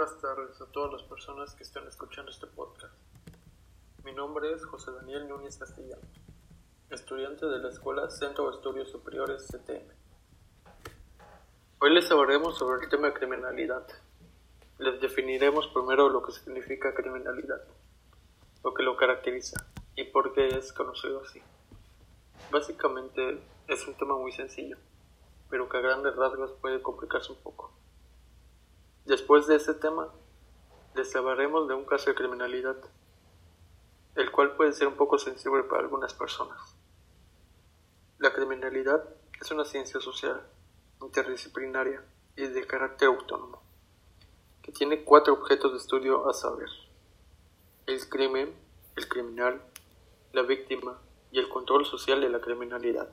buenas tardes a todas las personas que están escuchando este podcast. Mi nombre es José Daniel Núñez Castellano, estudiante de la Escuela Centro de Estudios Superiores CTM. Hoy les hablaremos sobre el tema de criminalidad. Les definiremos primero lo que significa criminalidad, lo que lo caracteriza y por qué es conocido así. Básicamente es un tema muy sencillo, pero que a grandes rasgos puede complicarse un poco. Después de este tema, les de un caso de criminalidad, el cual puede ser un poco sensible para algunas personas. La criminalidad es una ciencia social, interdisciplinaria y de carácter autónomo, que tiene cuatro objetos de estudio a saber. El crimen, el criminal, la víctima y el control social de la criminalidad.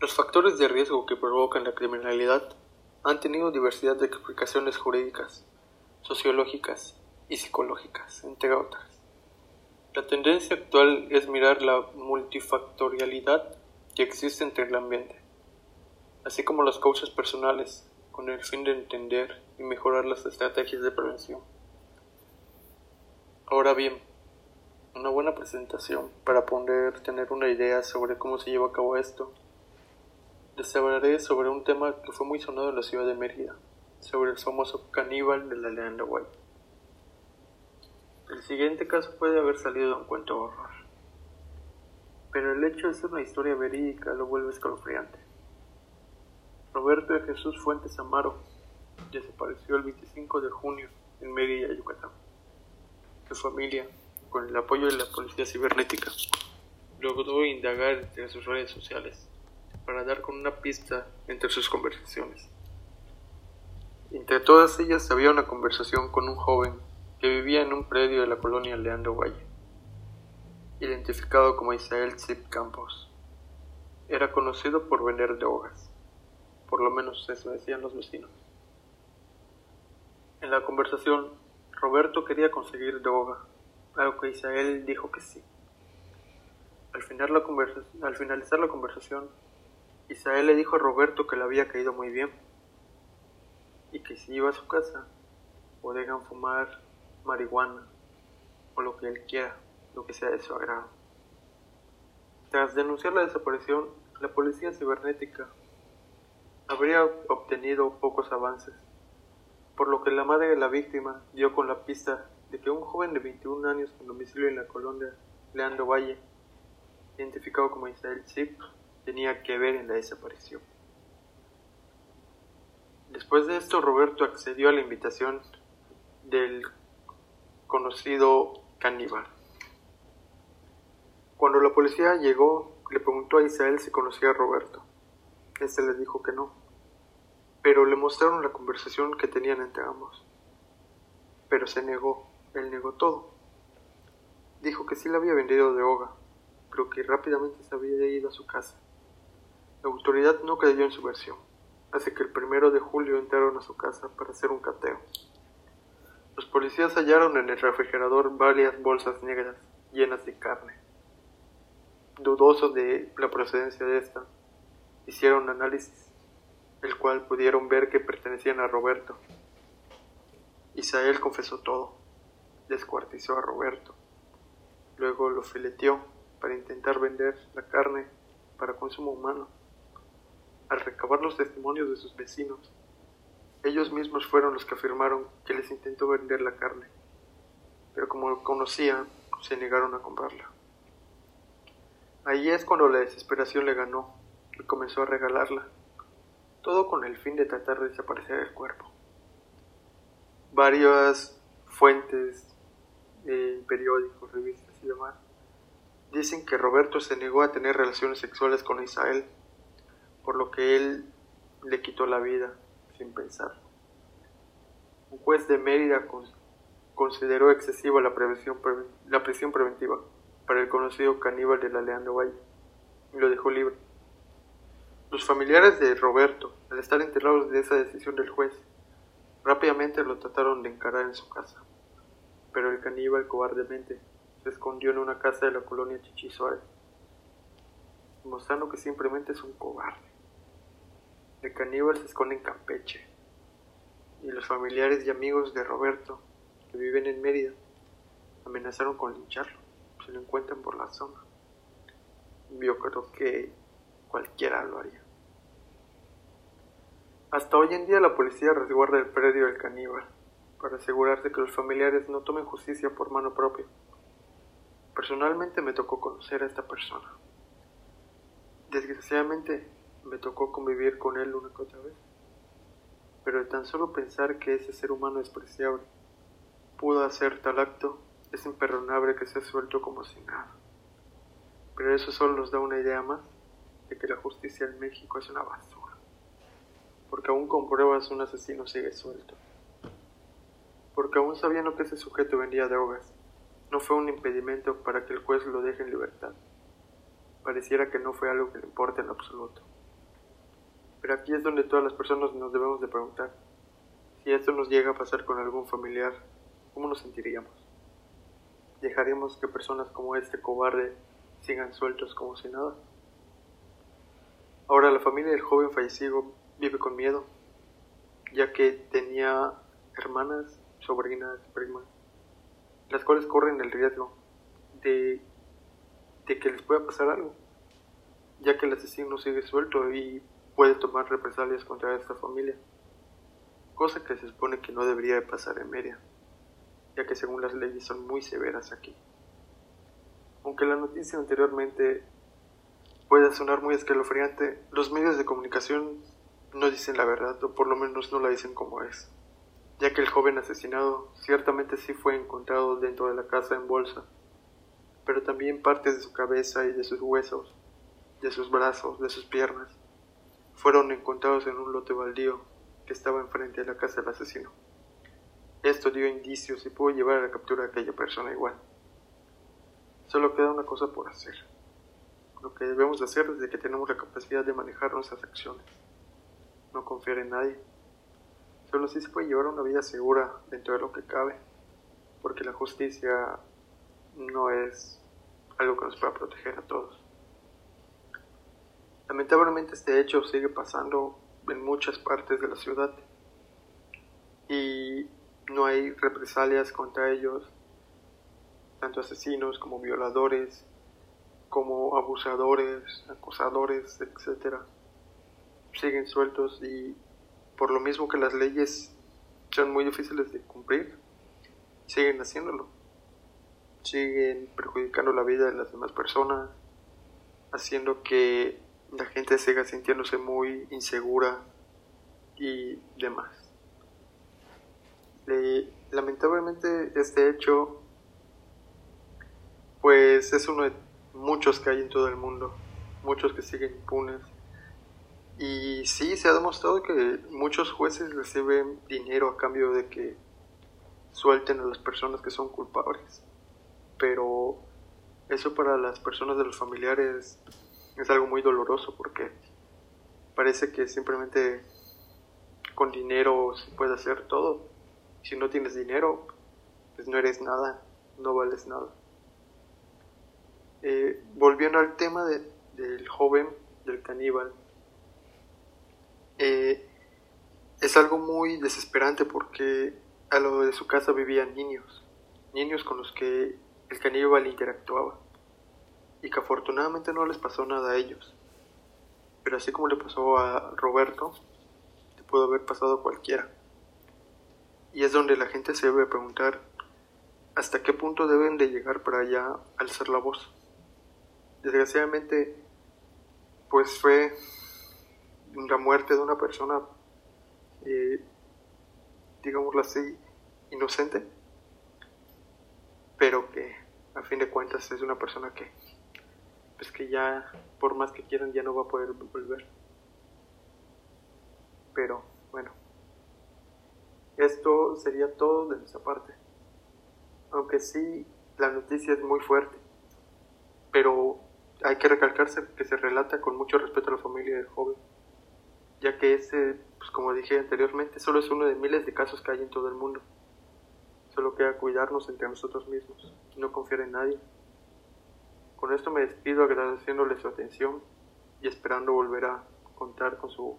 Los factores de riesgo que provocan la criminalidad han tenido diversidad de explicaciones jurídicas, sociológicas y psicológicas, entre otras. La tendencia actual es mirar la multifactorialidad que existe entre el ambiente, así como las causas personales, con el fin de entender y mejorar las estrategias de prevención. Ahora bien, una buena presentación para poder tener una idea sobre cómo se lleva a cabo esto les hablaré sobre un tema que fue muy sonado en la ciudad de Mérida, sobre el famoso caníbal de la leyenda White. El siguiente caso puede haber salido de un cuento horror, pero el hecho de ser una historia verídica lo vuelve escalofriante. Roberto de Jesús Fuentes Amaro desapareció el 25 de junio en Mérida, Yucatán. Su familia, con el apoyo de la policía cibernética, logró indagar entre sus redes sociales para dar con una pista entre sus conversaciones. Entre todas ellas había una conversación con un joven que vivía en un predio de la colonia Leandro Valle, identificado como Isael Zip Campos. Era conocido por vender drogas, por lo menos eso decían los vecinos. En la conversación, Roberto quería conseguir droga, algo que Isael dijo que sí. Al finalizar la conversación, Isael le dijo a Roberto que le había caído muy bien y que si iba a su casa podían fumar marihuana o lo que él quiera, lo que sea de su agrado. Tras denunciar la desaparición, la policía cibernética habría obtenido pocos avances, por lo que la madre de la víctima dio con la pista de que un joven de 21 años con domicilio en la colonia Leandro Valle, identificado como Isael Zip, tenía que ver en la desaparición. Después de esto, Roberto accedió a la invitación del conocido caníbal. Cuando la policía llegó, le preguntó a Isael si conocía a Roberto. Este le dijo que no, pero le mostraron la conversación que tenían entre ambos. Pero se negó, él negó todo. Dijo que sí le había vendido de hoga, pero que rápidamente se había ido a su casa. La autoridad no creyó en su versión, así que el primero de julio entraron a su casa para hacer un cateo. Los policías hallaron en el refrigerador varias bolsas negras llenas de carne. Dudosos de la procedencia de esta, hicieron análisis, el cual pudieron ver que pertenecían a Roberto. Isael confesó todo, descuartizó a Roberto, luego lo fileteó para intentar vender la carne para consumo humano al recabar los testimonios de sus vecinos. Ellos mismos fueron los que afirmaron que les intentó vender la carne, pero como conocían, se negaron a comprarla. Ahí es cuando la desesperación le ganó y comenzó a regalarla, todo con el fin de tratar de desaparecer el cuerpo. Varias fuentes, periódicos, revistas y demás dicen que Roberto se negó a tener relaciones sexuales con Isael por lo que él le quitó la vida sin pensar. Un juez de Mérida consideró excesiva la, prisión preventiva para el conocido caníbal de la Leandro Valle y lo dejó libre. Los familiares de Roberto, al estar enterados de esa decisión del juez, rápidamente lo trataron de encarar en su casa, pero el caníbal cobardemente se escondió en una casa de la colonia Chichi mostrando que simplemente es un cobarde. El caníbal se esconde en Campeche y los familiares y amigos de Roberto, que viven en Mérida, amenazaron con lincharlo si lo encuentran por la zona. Yo creo que cualquiera lo haría. Hasta hoy en día la policía resguarda el predio del caníbal para asegurarse que los familiares no tomen justicia por mano propia. Personalmente me tocó conocer a esta persona. Desgraciadamente me tocó convivir con él una que otra vez. Pero de tan solo pensar que ese ser humano despreciable pudo hacer tal acto, es imperdonable que sea suelto como si nada. Pero eso solo nos da una idea más de que la justicia en México es una basura. Porque aún con pruebas un asesino sigue suelto. Porque aún sabiendo que ese sujeto vendía drogas, no fue un impedimento para que el juez lo deje en libertad. Pareciera que no fue algo que le importe en absoluto. Pero aquí es donde todas las personas nos debemos de preguntar, si esto nos llega a pasar con algún familiar, ¿cómo nos sentiríamos? ¿Dejaríamos que personas como este cobarde sigan sueltos como si nada? Ahora la familia del joven fallecido vive con miedo, ya que tenía hermanas, sobrinas, primas, las cuales corren el riesgo de, de que les pueda pasar algo, ya que el asesino sigue suelto y puede tomar represalias contra esta familia, cosa que se supone que no debería de pasar en media, ya que según las leyes son muy severas aquí. Aunque la noticia anteriormente pueda sonar muy escalofriante, los medios de comunicación no dicen la verdad, o por lo menos no la dicen como es, ya que el joven asesinado ciertamente sí fue encontrado dentro de la casa en bolsa, pero también partes de su cabeza y de sus huesos, de sus brazos, de sus piernas, fueron encontrados en un lote baldío que estaba enfrente de la casa del asesino. Esto dio indicios y pudo llevar a la captura de aquella persona igual. Solo queda una cosa por hacer. Lo que debemos hacer desde que tenemos la capacidad de manejar nuestras acciones. No confiar en nadie. Solo así se puede llevar una vida segura dentro de lo que cabe, porque la justicia no es algo que nos pueda proteger a todos. Lamentablemente este hecho sigue pasando en muchas partes de la ciudad y no hay represalias contra ellos, tanto asesinos como violadores, como abusadores, acosadores, etc. Siguen sueltos y por lo mismo que las leyes son muy difíciles de cumplir, siguen haciéndolo. Siguen perjudicando la vida de las demás personas, haciendo que la gente siga sintiéndose muy insegura y demás. lamentablemente este hecho pues es uno de muchos que hay en todo el mundo, muchos que siguen impunes. Y sí, se ha demostrado que muchos jueces reciben dinero a cambio de que suelten a las personas que son culpables. Pero eso para las personas de los familiares es algo muy doloroso porque parece que simplemente con dinero se puede hacer todo. Si no tienes dinero, pues no eres nada, no vales nada. Eh, volviendo al tema del joven, del caníbal, eh, es algo muy desesperante porque a lo de su casa vivían niños, niños con los que el caníbal interactuaba y que afortunadamente no les pasó nada a ellos. Pero así como le pasó a Roberto, te pudo haber pasado a cualquiera. Y es donde la gente se debe preguntar hasta qué punto deben de llegar para allá alzar la voz. Desgraciadamente, pues fue la muerte de una persona, eh, digámoslo así, inocente, pero que a fin de cuentas es una persona que pues que ya, por más que quieran, ya no va a poder volver. Pero bueno, esto sería todo de nuestra parte. Aunque sí, la noticia es muy fuerte, pero hay que recalcarse que se relata con mucho respeto a la familia del joven, ya que ese, pues como dije anteriormente, solo es uno de miles de casos que hay en todo el mundo. Solo queda cuidarnos entre nosotros mismos, no confiar en nadie con esto me despido agradeciéndole su atención y esperando volver a contar con su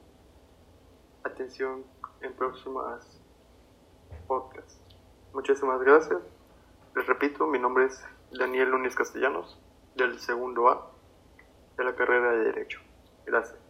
atención en próximas podcast. Muchísimas gracias. Les repito, mi nombre es Daniel Núñez Castellanos, del segundo A de la carrera de Derecho. Gracias.